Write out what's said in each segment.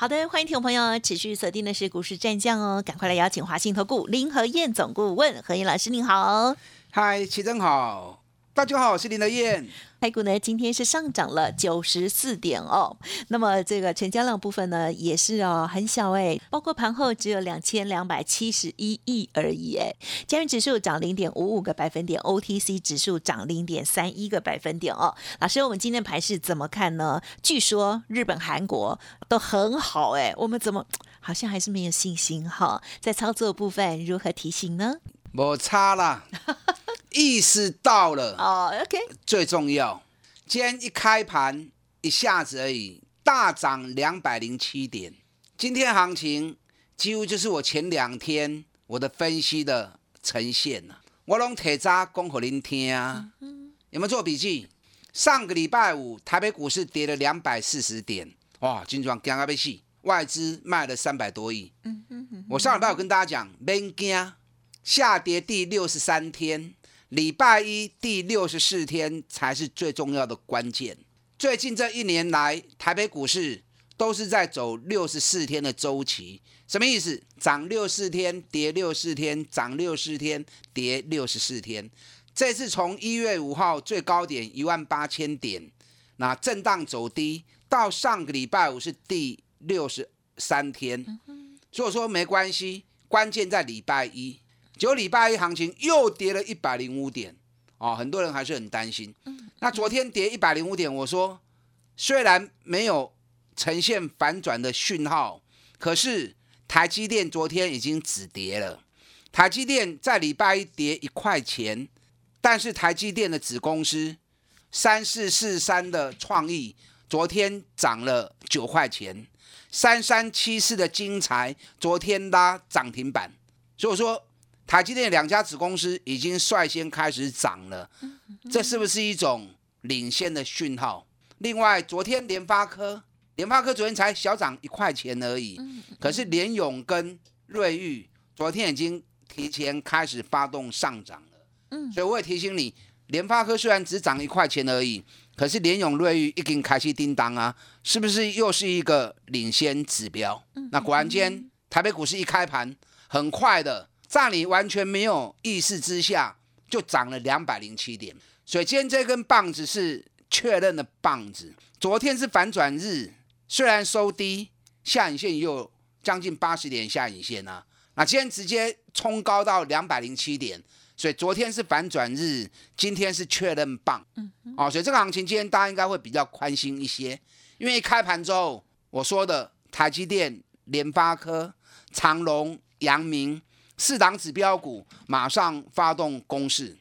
好的，欢迎听众朋友持续锁定的是股市战将哦，赶快来邀请华信投顾林和燕总顾问何燕老师，您好。嗨，齐真好，大家好，我是林德燕。台股呢今天是上涨了九十四点哦，那么这个成交量部分呢也是哦很小哎，包括盘后只有两千两百七十一亿而已哎，加元指数涨零点五五个百分点，OTC 指数涨零点三一个百分点哦。老师，我们今天盘势怎么看呢？据说日本、韩国都很好哎，我们怎么好像还是没有信心哈？在操作部分如何提醒呢？我差啦，意识到了哦，OK，最重要。今天一开盘一下子而已，大涨两百零七点。今天行情几乎就是我前两天我的分析的呈现了。我拢铁渣讲给您听啊，有没有做笔记？上个礼拜五台北股市跌了两百四十点，哇，金庄惊啊被戏，外资卖了三百多亿。我上礼拜我跟大家讲，免惊。下跌第六十三天，礼拜一第六十四天才是最重要的关键。最近这一年来，台北股市都是在走六十四天的周期，什么意思？涨六四天，跌六四天，涨六四天，跌六十四天。这次从一月五号最高点一万八千点，那震荡走低，到上个礼拜五是第六十三天，所以说没关系，关键在礼拜一。九礼拜一行情又跌了一百零五点，哦，很多人还是很担心。那昨天跌一百零五点，我说虽然没有呈现反转的讯号，可是台积电昨天已经止跌了。台积电在礼拜一跌一块钱，但是台积电的子公司三四四三的创意昨天涨了九块钱，三三七四的精彩昨天拉涨停板，所以说。台积电两家子公司已经率先开始涨了，这是不是一种领先的讯号？另外，昨天联发科，联发科昨天才小涨一块钱而已，可是联勇跟瑞昱昨天已经提前开始发动上涨了。嗯，所以我也提醒你，联发科虽然只涨一块钱而已，可是联勇瑞昱已经开始叮当啊，是不是又是一个领先指标？那果然间，台北股市一开盘，很快的。在你完全没有意识之下，就涨了两百零七点。所以今天这根棒子是确认的棒子。昨天是反转日，虽然收低，下影线也有将近八十点下影线啊。那今天直接冲高到两百零七点，所以昨天是反转日，今天是确认棒。嗯，哦，所以这个行情今天大家应该会比较宽心一些，因为一开盘之后我说的台积电、联发科、长隆、阳明。四档指标股马上发动攻势，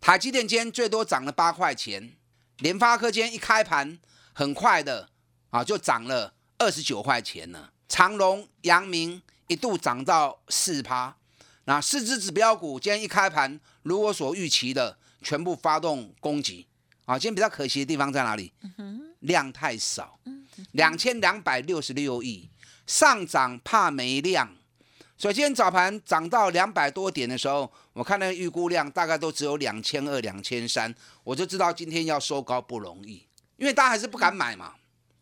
台积电今天最多涨了八块钱，联发科今天一开盘很快的啊就涨了二十九块钱了，长隆、阳明一度涨到四趴，那四只指标股今天一开盘如我所预期的全部发动攻击啊，今天比较可惜的地方在哪里？量太少，两千两百六十六亿上涨怕没量。所以今天早盘涨到两百多点的时候，我看那个预估量大概都只有两千二、两千三，我就知道今天要收高不容易，因为大家还是不敢买嘛。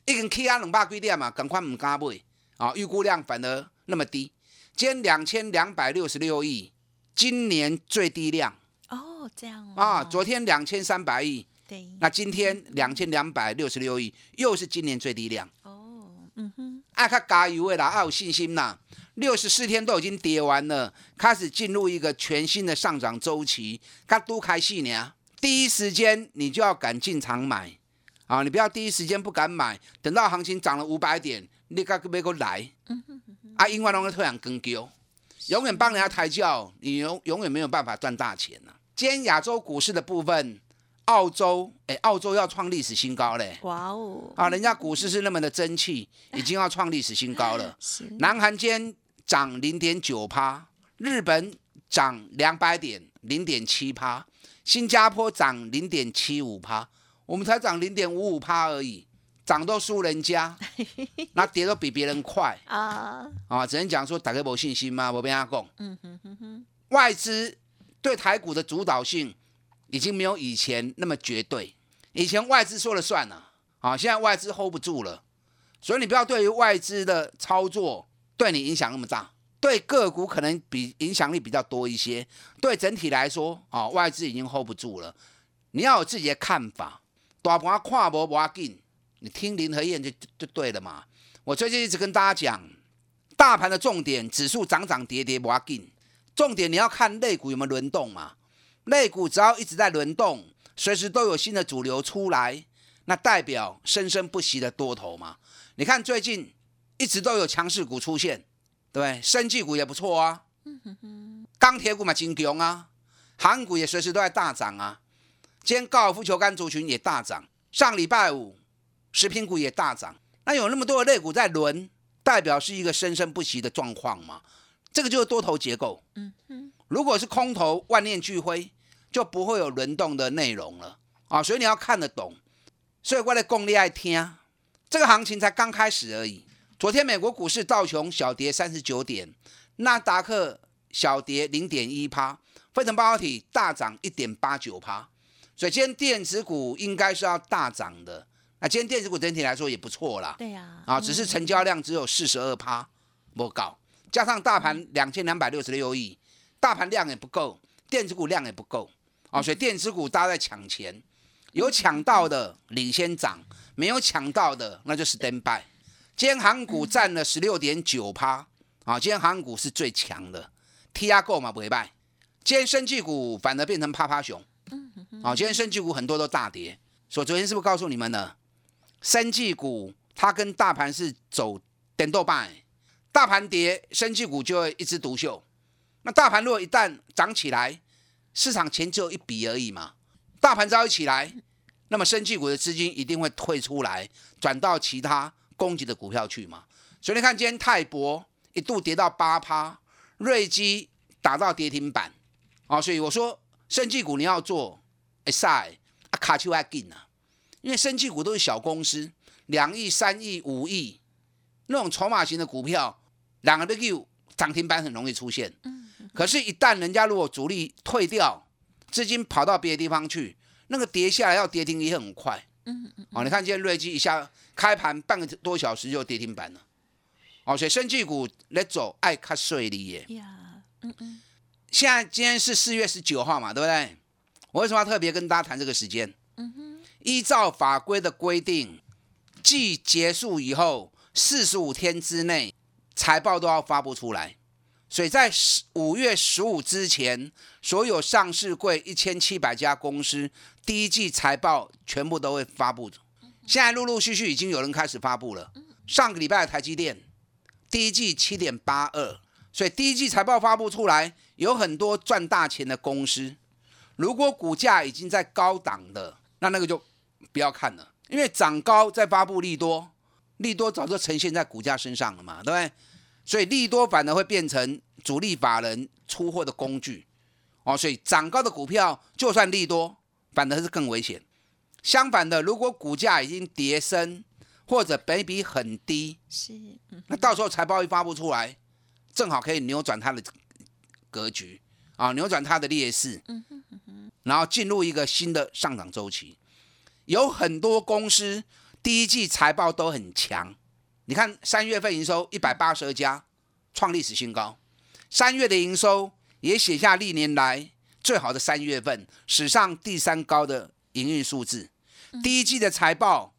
一根 K 啊两百几点嘛，赶快唔敢买。啊！预估量反而那么低，今天两千两百六十六亿，今年最低量。哦，这样啊，昨天两千三百亿，对，那今天两千两百六十六亿，又是今年最低量。哦，嗯哼，爱卡加油的啦，爱有信心啦。六十四天都已经跌完了，开始进入一个全新的上涨周期。它都开戏呢，第一时间你就要敢进场买啊！你不要第一时间不敢买，等到行情涨了五百点，你赶快给我来。啊，因为那个突然跟丢，永远帮人家抬轿，你永永远没有办法赚大钱呐。今天亚洲股市的部分，澳洲哎，澳洲要创历史新高嘞！哇哦！啊，人家股市是那么的争气，已经要创历史新高了。南韩间。涨零点九趴，日本涨两百点零点七趴，新加坡涨零点七五趴，我们才涨零点五五趴而已，涨都输人家，那跌都比别人快 啊啊！只能讲说大家没信心吗？我跟他讲，嗯哼哼哼，外资对台股的主导性已经没有以前那么绝对，以前外资说了算了啊，现在外资 hold 不住了，所以你不要对于外资的操作对你影响那么大。对个股可能比影响力比较多一些，对整体来说，啊，外资已经 hold 不住了。你要有自己的看法，大盘看无无要紧，你听林和燕就就对了嘛。我最近一直跟大家讲，大盘的重点，指数涨涨跌跌无要紧，重点你要看类股有没有轮动嘛。类股只要一直在轮动，随时都有新的主流出来，那代表生生不息的多头嘛。你看最近一直都有强势股出现。对，生技股也不错啊，钢铁股嘛金强啊，航股也随时都在大涨啊。今天高尔夫球杆族群也大涨，上礼拜五食品股也大涨。那有那么多的类股在轮，代表是一个生生不息的状况嘛？这个就是多头结构。如果是空头万念俱灰，就不会有轮动的内容了啊。所以你要看得懂。所以我的功力爱听，这个行情才刚开始而已。昨天美国股市道琼小跌三十九点，纳达克小跌零点一趴，费城半导体大涨一点八九趴，所以今天电子股应该是要大涨的。那今天电子股整体来说也不错啦，对呀，啊，只是成交量只有四十二趴，不高，加上大盘两千两百六十六亿，大盘量也不够，电子股量也不够，啊，所以电子股大家在抢钱，有抢到的领先涨，没有抢到的那就是 stand by。今天航股占了十六点九趴，啊，今天航股是最强的，T 压购嘛不会败。今天生技股反而变成趴趴熊，啊，今天生技股很多都大跌。所以昨天是不是告诉你们呢？生技股它跟大盘是走点豆瓣，大盘跌，生技股就会一枝独秀。那大盘如果一旦涨起来，市场钱只有一笔而已嘛，大盘只要一起来，那么生技股的资金一定会退出来，转到其他。攻击的股票去嘛，所以你看今天泰博一度跌到八趴，瑞基打到跌停板，啊，所以我说生技股你要做，哎塞，啊卡丘还紧啊，因为生技股都是小公司，两亿、三亿、五亿那种筹码型的股票，两个的 Q 涨停板很容易出现，可是，一旦人家如果主力退掉，资金跑到别的地方去，那个跌下来要跌停也很快，嗯嗯，哦，你看今天瑞基一下。开盘半个多小时就跌停板了，哦，所以生技股来走爱卡碎利耶。呀，嗯嗯。现在今天是四月十九号嘛，对不对？我为什么要特别跟大家谈这个时间？嗯哼。依照法规的规定，季结束以后四十五天之内，财报都要发布出来。所以在五月十五之前，所有上市柜一千七百家公司第一季财报全部都会发布。现在陆陆续续已经有人开始发布了。上个礼拜的台积电第一季七点八二，所以第一季财报发布出来，有很多赚大钱的公司。如果股价已经在高档的，那那个就不要看了，因为涨高再发布利多，利多早就呈现在股价身上了嘛，对不对？所以利多反而会变成主力法人出货的工具。哦，所以涨高的股票就算利多，反而是更危险。相反的，如果股价已经跌升，或者本比很低，是，那到时候财报一发布出来，正好可以扭转它的格局啊，扭转它的劣势，然后进入一个新的上涨周期。有很多公司第一季财报都很强，你看三月份营收一百八十二家，创历史新高，三月的营收也写下历年来最好的三月份，史上第三高的。营运数字，第一季的财报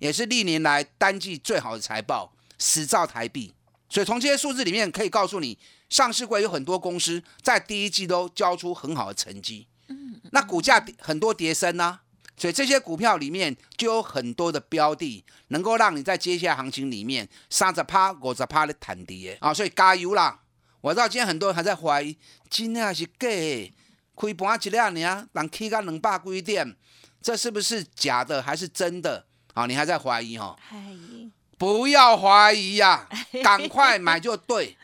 也是历年来单季最好的财报，十兆台币。所以从这些数字里面可以告诉你，上市会有很多公司在第一季都交出很好的成绩。那股价很多跌升呢，所以这些股票里面就有很多的标的，能够让你在接下来行情里面三十趴、五十趴的弹跌啊。所以加油啦！我知道今天很多人还在怀疑，真的是假的？开盘一两年，人起到两百几点。这是不是假的还是真的？啊，你还在怀疑哈？不要怀疑呀，赶快买就对，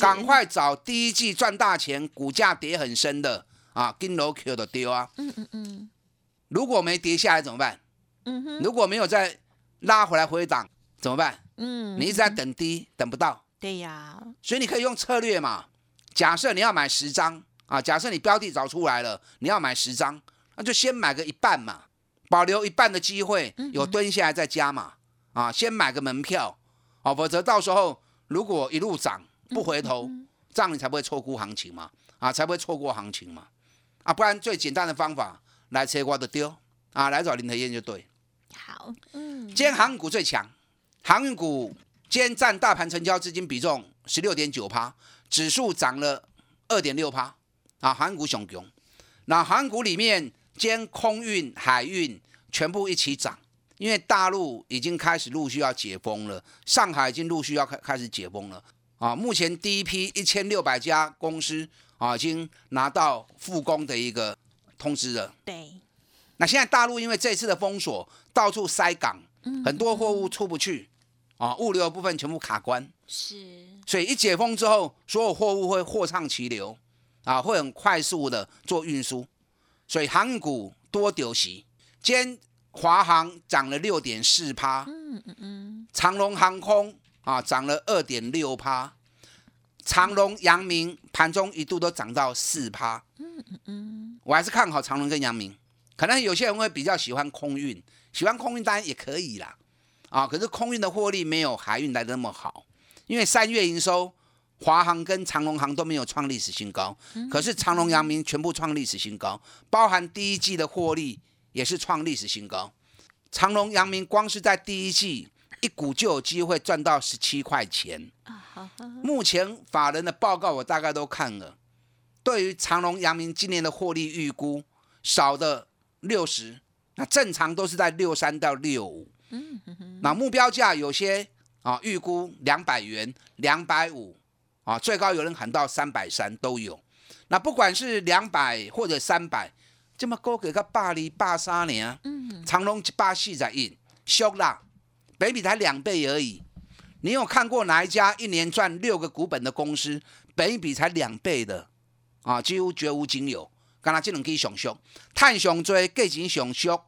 赶快找第一季赚大钱、股价跌很深的啊，跟楼 Q 的丢啊。嗯嗯嗯如果没跌下来怎么办？嗯哼，如果没有再拉回来回档怎么办？嗯，你一直在等低，等不到，对呀，所以你可以用策略嘛。假设你要买十张啊，假设你标的找出来了，你要买十张，那就先买个一半嘛，保留一半的机会，有蹲下来再加嘛。啊，先买个门票，哦，否则到时候如果一路涨不回头，这样你才不会错估行情嘛。啊，才不会错过行情嘛。啊，不然最简单的方法，来切瓜的丢啊，来找林德燕就对。好，嗯，今天航运股最强，航运股今天占大盘成交资金比重十六点九趴，指数涨了二点六趴啊，航运股雄雄。那航运股里面，今天空运、海运全部一起涨，因为大陆已经开始陆续要解封了，上海已经陆续要开开始解封了啊。目前第一批一千六百家公司啊，已经拿到复工的一个通知了。对，那现在大陆因为这次的封锁，到处塞港，嗯。很多货物出不去，啊，物流的部分全部卡关，是，所以一解封之后，所有货物会货畅其流，啊，会很快速的做运输，所以航股多丢席。今天华航涨了六点四趴，嗯嗯嗯，长龙航空啊涨了二点六趴，长龙、阳明盘中一度都涨到四趴。嗯我还是看好长隆跟阳明。可能有些人会比较喜欢空运，喜欢空运当然也可以啦，啊，可是空运的获利没有海运来的那么好，因为三月营收，华航跟长隆航都没有创历史新高，可是长隆、阳明全部创历史新高，包含第一季的获利也是创历史新高。长隆、阳明光是在第一季一股就有机会赚到十七块钱。目前法人的报告我大概都看了，对于长隆、阳明今年的获利预估少的六十，那正常都是在六三到六五。嗯那目标价有些啊预估两百元、两百五啊，最高有人喊到三百三都有。那不管是两百或者三百，这么高给个百二、百三年，嗯，长隆一百四十亿，俗啦，北比才两倍而已。你有看过哪一家一年赚六个股本的公司，北比才两倍的啊？几乎绝无仅有。刚才这两支上俗，碳上追，价钱上俗，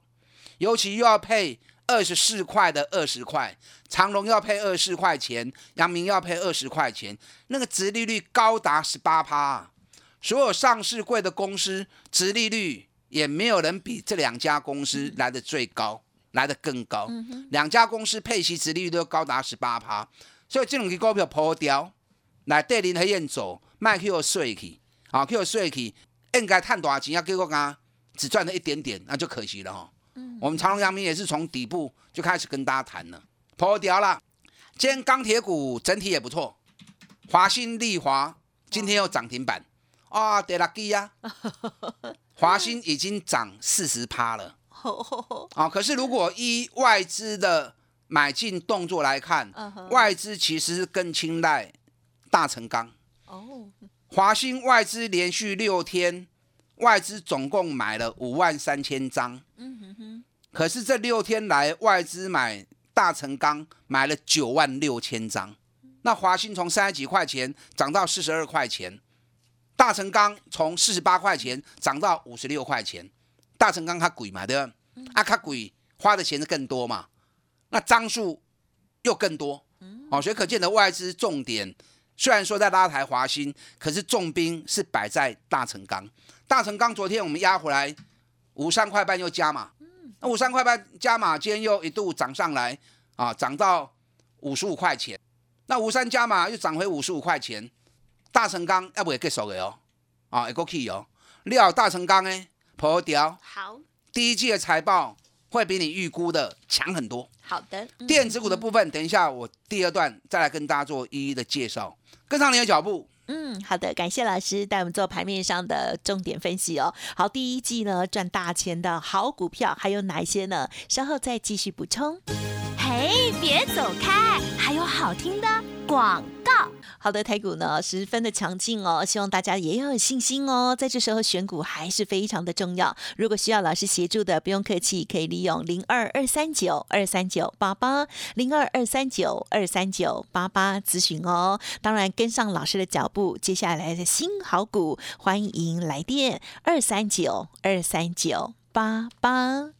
尤其又要配二十四块的二十块，长隆要配二十四块钱，阳明要配二十块钱，那个殖利率高达十八趴啊。所有上市贵的公司，殖利率也没有人比这两家公司来的最高，来的更高。两家公司配息殖利率都高达十八趴，所以这两支股票破掉，来对林黑燕走，卖去又碎去，啊，去有税去，应该赚多少钱？要给我讲，只赚了一点点，那就可惜了哈。我们长隆、阳明也是从底部就开始跟大家谈了，破掉了。今天钢铁股整体也不错，华兴、利华今天又涨停板，啊，得拉基呀！华兴已经涨四十趴了。啊，可是如果依外资的买进动作来看外资其实是更青睐大成钢。哦，华兴外资连续六天，外资总共买了五万三千张。嗯哼哼，可是这六天来，外资买大成钢买了九万六千张。那华兴从三十几块钱涨到四十二块钱，大成钢从四十八块钱涨到五十六块钱。大成钢它贵嘛，对吧？啊，它贵花的钱是更多嘛，那张数又更多。哦，所以可见的外资重点虽然说在拉抬华兴，可是重兵是摆在大成钢。大成钢昨天我们压回来五三块半又加码，那五三块半加码，今天又一度涨上来啊，涨到五十五块钱。那五三加码又涨回五十五块钱，大成钢要不会结束的哦，啊，会过去哦。料大成钢呢，破掉，好第一季的财报会比你预估的强很多。好的，嗯电子股的部分，等一下我第二段再来跟大家做一一的介绍，跟上你的脚步。嗯，好的，感谢老师带我们做盘面上的重点分析哦。好，第一季呢赚大钱的好股票还有哪一些呢？稍后再继续补充。嘿，别走开，还有好听的广告。好的，台股呢十分的强劲哦，希望大家也要有信心哦。在这时候选股还是非常的重要。如果需要老师协助的，不用客气，可以利用零二二三九二三九八八零二二三九二三九八八咨询哦。当然，跟上老师的脚步，接下来的新好股，欢迎来电二三九二三九八八。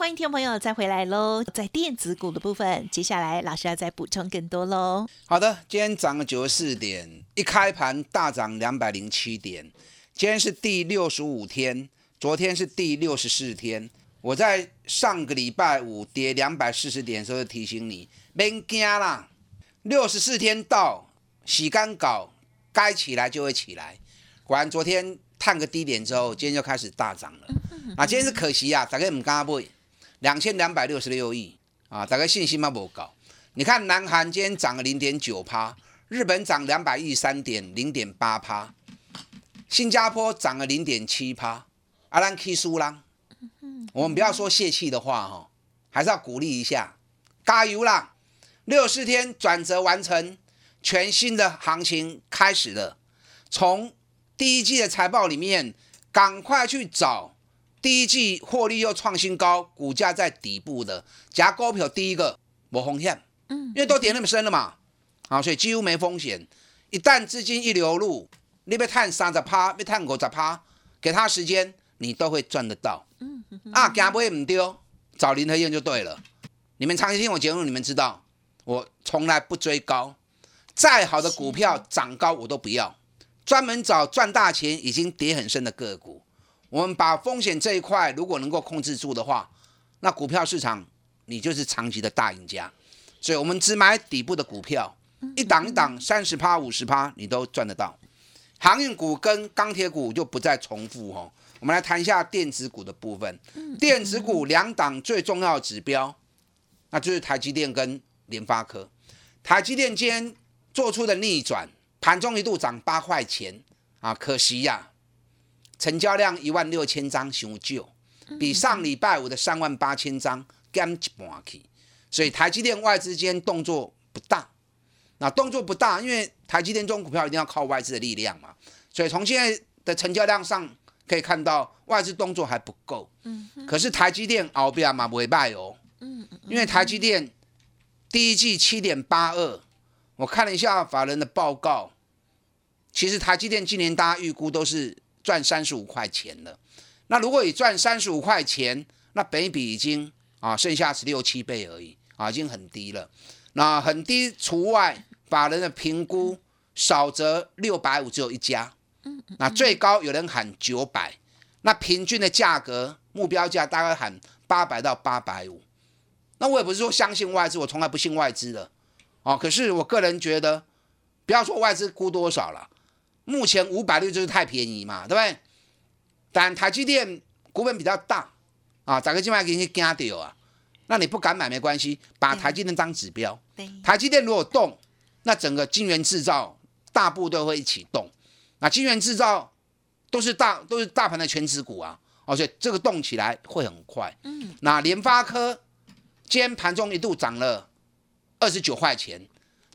欢迎听众朋友再回来喽！在电子股的部分，接下来老师要再补充更多喽。好的，今天涨了九十四点，一开盘大涨两百零七点。今天是第六十五天，昨天是第六十四天。我在上个礼拜五跌两百四十点的时候提醒你，别惊啦，六十四天到，洗干搞，该起来就会起来。果然，昨天探个低点之后，今天就开始大涨了。啊，今天是可惜啊，大概唔敢买。两千两百六十六亿啊，大概信心嘛不高。你看，南韩今天涨了零点九趴，日本涨两百亿三点零点八趴，新加坡涨了零点七趴。阿兰 K 输啦，我们不要说泄气的话哈，还是要鼓励一下，加油啦！六十天转折完成，全新的行情开始了。从第一季的财报里面，赶快去找。第一季获利又创新高，股价在底部的夹高票，第一个没风险，嗯，因为都跌那么深了嘛，啊，所以几乎没风险。一旦资金一流入，你被探三十趴，被探五十趴，给他时间，你都会赚得到。嗯，啊，价不会唔丢，找林和燕就对了。你们长期听我节目，你们知道我从来不追高，再好的股票涨高我都不要，专门找赚大钱已经跌很深的个股。我们把风险这一块如果能够控制住的话，那股票市场你就是长期的大赢家。所以，我们只买底部的股票，一档一档三十趴、五十趴，你都赚得到。航运股跟钢铁股就不再重复哦。我们来谈一下电子股的部分。电子股两档最重要指标，那就是台积电跟联发科。台积电今天做出的逆转，盘中一度涨八块钱啊，可惜呀。成交量一万六千张，熊旧，比上礼拜五的三万八千张减一半去，所以台积电外资间动作不大，那动作不大，因为台积电这种股票一定要靠外资的力量嘛，所以从现在的成交量上可以看到外资动作还不够，嗯，可是台积电熬不了嘛，不会败哦，嗯，因为台积电第一季七点八二，我看了一下法人的报告，其实台积电今年大家预估都是。赚三十五块钱了，那如果你赚三十五块钱，那本比已经啊剩下十六七倍而已啊，已经很低了。那很低除外，法人的评估少则六百五只有一家，那最高有人喊九百，那平均的价格目标价大概喊八百到八百五。那我也不是说相信外资，我从来不信外资的哦。可是我个人觉得，不要说外资估多少了。目前五百六就是太便宜嘛，对不对？但台积电股本比较大啊，咋个今晚给你惊掉啊？那你不敢买没关系，把台积电当指标。台积电如果动，那整个晶圆制造大部都会一起动。那晶圆制造都是大都是大盘的全指股啊，而且这个动起来会很快。嗯。那联发科今天盘中一度涨了二十九块钱。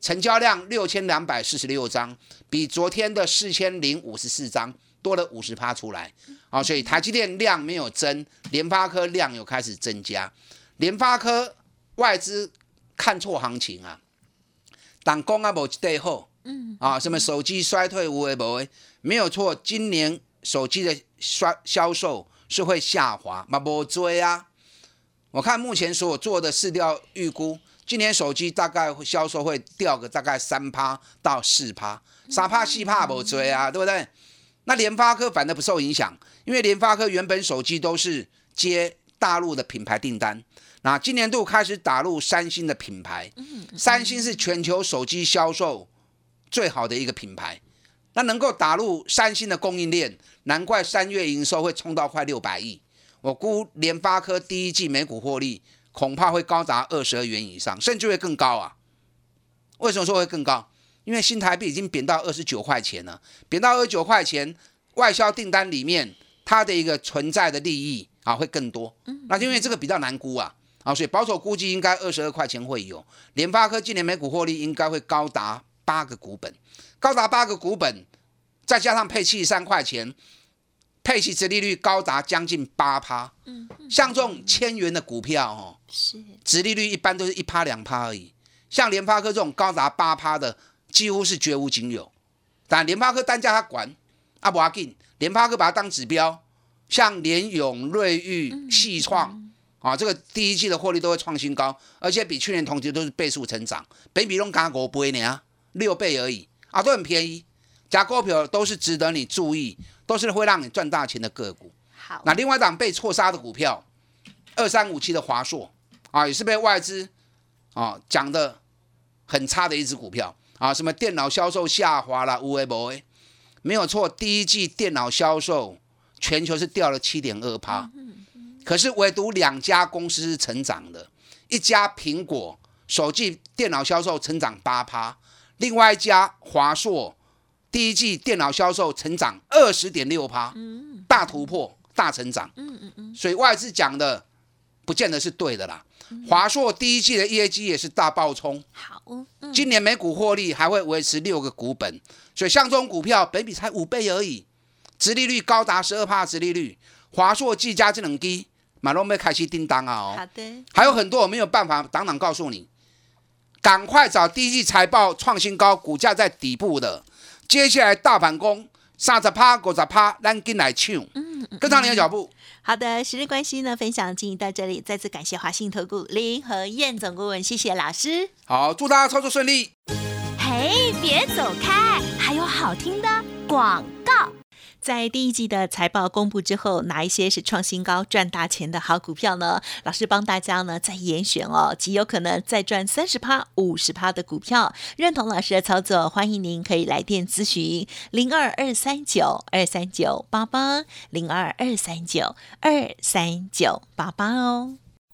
成交量六千两百四十六张，比昨天的四千零五十四张多了五十趴出来，啊，所以台积电量没有增，联发科量又开始增加。联发科外资看错行情啊，当公啊无一对后嗯，啊，什么手机衰退无为无为，没有错，今年手机的衰销售是会下滑，嘛不追啊。我看目前所做的市调预估，今年手机大概销售会掉个大概三趴到四趴，三趴四趴不追啊，对不对？那联发科反而不受影响，因为联发科原本手机都是接大陆的品牌订单，那今年度开始打入三星的品牌，三星是全球手机销售最好的一个品牌，那能够打入三星的供应链，难怪三月营收会冲到快六百亿。我估联发科第一季每股获利恐怕会高达二十二元以上，甚至会更高啊！为什么说会更高？因为新台币已经贬到二十九块钱了，贬到二十九块钱，外销订单里面它的一个存在的利益啊会更多。那因为这个比较难估啊，啊，所以保守估计应该二十二块钱会有。联发科今年每股获利应该会高达八个股本，高达八个股本，再加上配息三块钱。配息殖利率高达将近八趴，嗯，像这种千元的股票哦，是殖利率一般都是一趴两趴而已。像联发科这种高达八趴的，几乎是绝无仅有。但联发科单价它管，阿不阿紧，联发科把它当指标，像联永、瑞昱、细创啊，这个第一季的获利都会创新高，而且比去年同期都是倍数成长，北比拢加五倍呢，六倍而已啊，都很便宜。加股票都是值得你注意。都是会让你赚大钱的个股。好，那另外一档被错杀的股票，二三五七的华硕啊，也是被外资啊讲的很差的一只股票啊。什么电脑销售下滑了，无为不为，没有错。第一季电脑销售全球是掉了七点二趴，可是唯独两家公司是成长的，一家苹果手机电脑销售成长八趴，另外一家华硕。第一季电脑销售成长二十点六趴，大突破，大成长。嗯嗯嗯，所以外资讲的不见得是对的啦。华硕第一季的业绩也是大爆冲，好，今年每股获利还会维持六个股本，所以像这种股票，本比才五倍而已，殖利率高达十二帕，殖利率，华硕、技嘉这两低，马龙没开始叮当啊哦。好的，还有很多我没有办法当场告诉你，赶快找第一季财报创新高，股价在底部的。接下来大反攻，三十趴、五十趴，咱跟来抢，嗯，跟上你的脚步。好的，时日关系呢，分享进行到这里，再次感谢华信投顾林和燕总顾问，谢谢老师。好，祝大家操作顺利。嘿，别走开，还有好听的广告。在第一季的财报公布之后，哪一些是创新高、赚大钱的好股票呢？老师帮大家呢再严选哦，极有可能再赚三十趴、五十趴的股票。认同老师的操作，欢迎您可以来电咨询零二二三九二三九八八零二二三九二三九八八哦。